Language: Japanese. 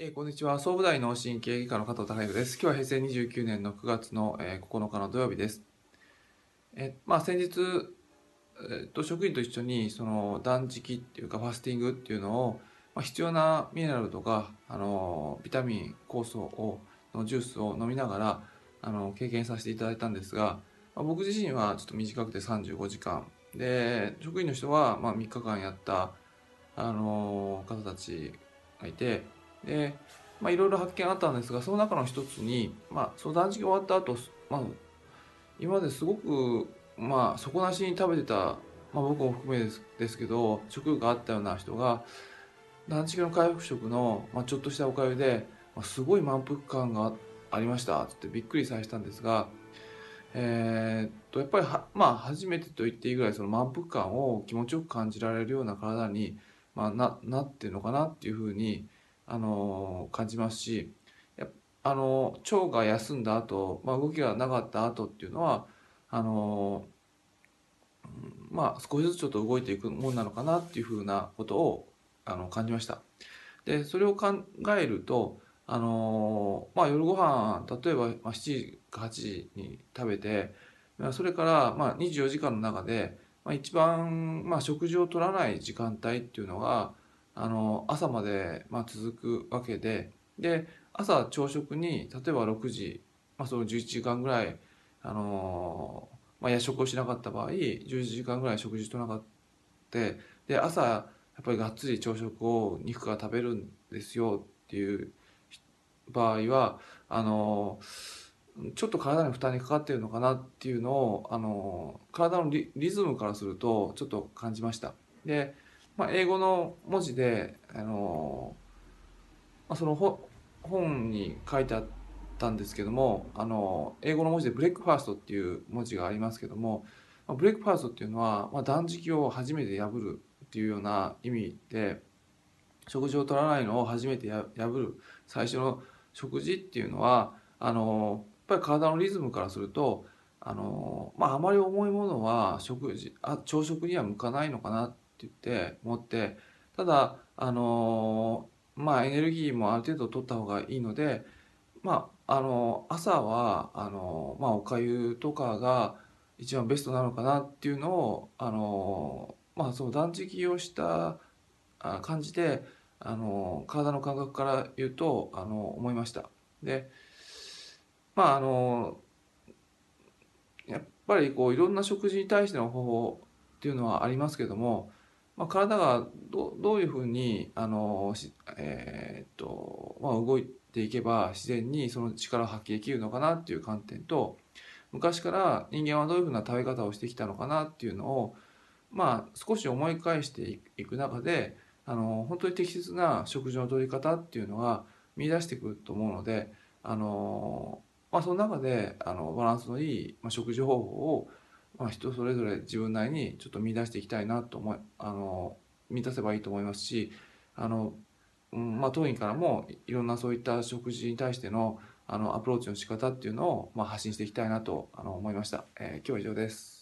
えーこんにちは。総武大脳神経外科の加藤孝之です。今日は平成29年の9月の、えー9日の土曜日です。えーまあ、先日、えーと職員と一緒にその断食っていうかファスティングっていうのを、まあ、必要なミネラルとか、あのビタミン、酵素をのジュースを飲みながら、あの経験させていただいたんですが、まあ、僕自身はちょっと短くて35時間で職員の人はまあ3日間やった、あの方たちがいてで、まあ、いろいろ発見あったんですがその中の一つに、まあ、その断食終わった後、まあ今まですごく、まあ、底なしに食べてた、まあ、僕も含めですですけど食欲があったような人が断食の回復食の、まあ、ちょっとしたおかゆで、まあ、すごい満腹感がありましたってびっくりされたんですが、えーっとやっぱりは、まあ、初めてと言っていいぐらいその満腹感を気持ちよく感じられるような体に、まあ、ななってるのかなっていうふうに、あの感じますしやあの腸が休んだ後、まあ動きがなかった後っていうのはあのまあ少しずつちょっと動いていくもんなのかなっていうふうなことをあの感じました。でそれを考えるとあのまあ夜ご飯例えば7時か8時に食べてそれからまあ24時間の中で、まあ、一番、まあ、食事を取らない時間帯っていうのがあの朝まで、まあ、続くわけでで朝朝食に例えば6時、まあ、その11時間ぐらい、あのまあ、夜食をしなかった場合11時間ぐらい食事となかったで朝やっぱりがっつり朝食を肉が食べるんですよっていう場合はあのちょっと体に負担にかかっているのかなっていうのをあの体のリリズムからするとちょっと感じました。でまあ、英語の文字で、あのまあ、その本に書いてあったんですけども、あの英語の文字で breakfast っていう文字がありますけども、まあ、 breakfast っていうのは、まあ、断食を初めて破るっていうような意味で食事を取らないのを初めて破る最初の食事っていうのはあのやっぱり体のリズムからするとあの、まあ、あまり重いものは食事あ朝食には向かないのかなってって言って思ってただあのまあエネルギーもある程度取った方がいいのでまああの朝はあのまあおかゆとかが一番ベストなのかなっていうのをあのまあその断食をした感じであの体の感覚から言うとあの思いました。でまああのやっぱりこういろんな食事に対しての方法っていうのはありますけども、まあ、体がどどういうふうにあの、えーっとまあ、動いていけば自然にその力を発揮できるのかなっていう観点と昔から人間はどういうふうな食べ方をしてきたのかなっていうのをまあ少し思い返していく中であの本当に適切な食事の取り方っていうのが見出してくると思うのであの、まあ、その中であのバランスのいい、食事方法をまあ、人それぞれ自分なりにちょっと見出していきたいなと思いあの満たせばいいと思いますしあの、うんまあ、当院からもいろんなそういった食事に対してのあのアプローチの仕方っていうのを、まあ、発信していきたいなとあの思いました、えー今日は以上です。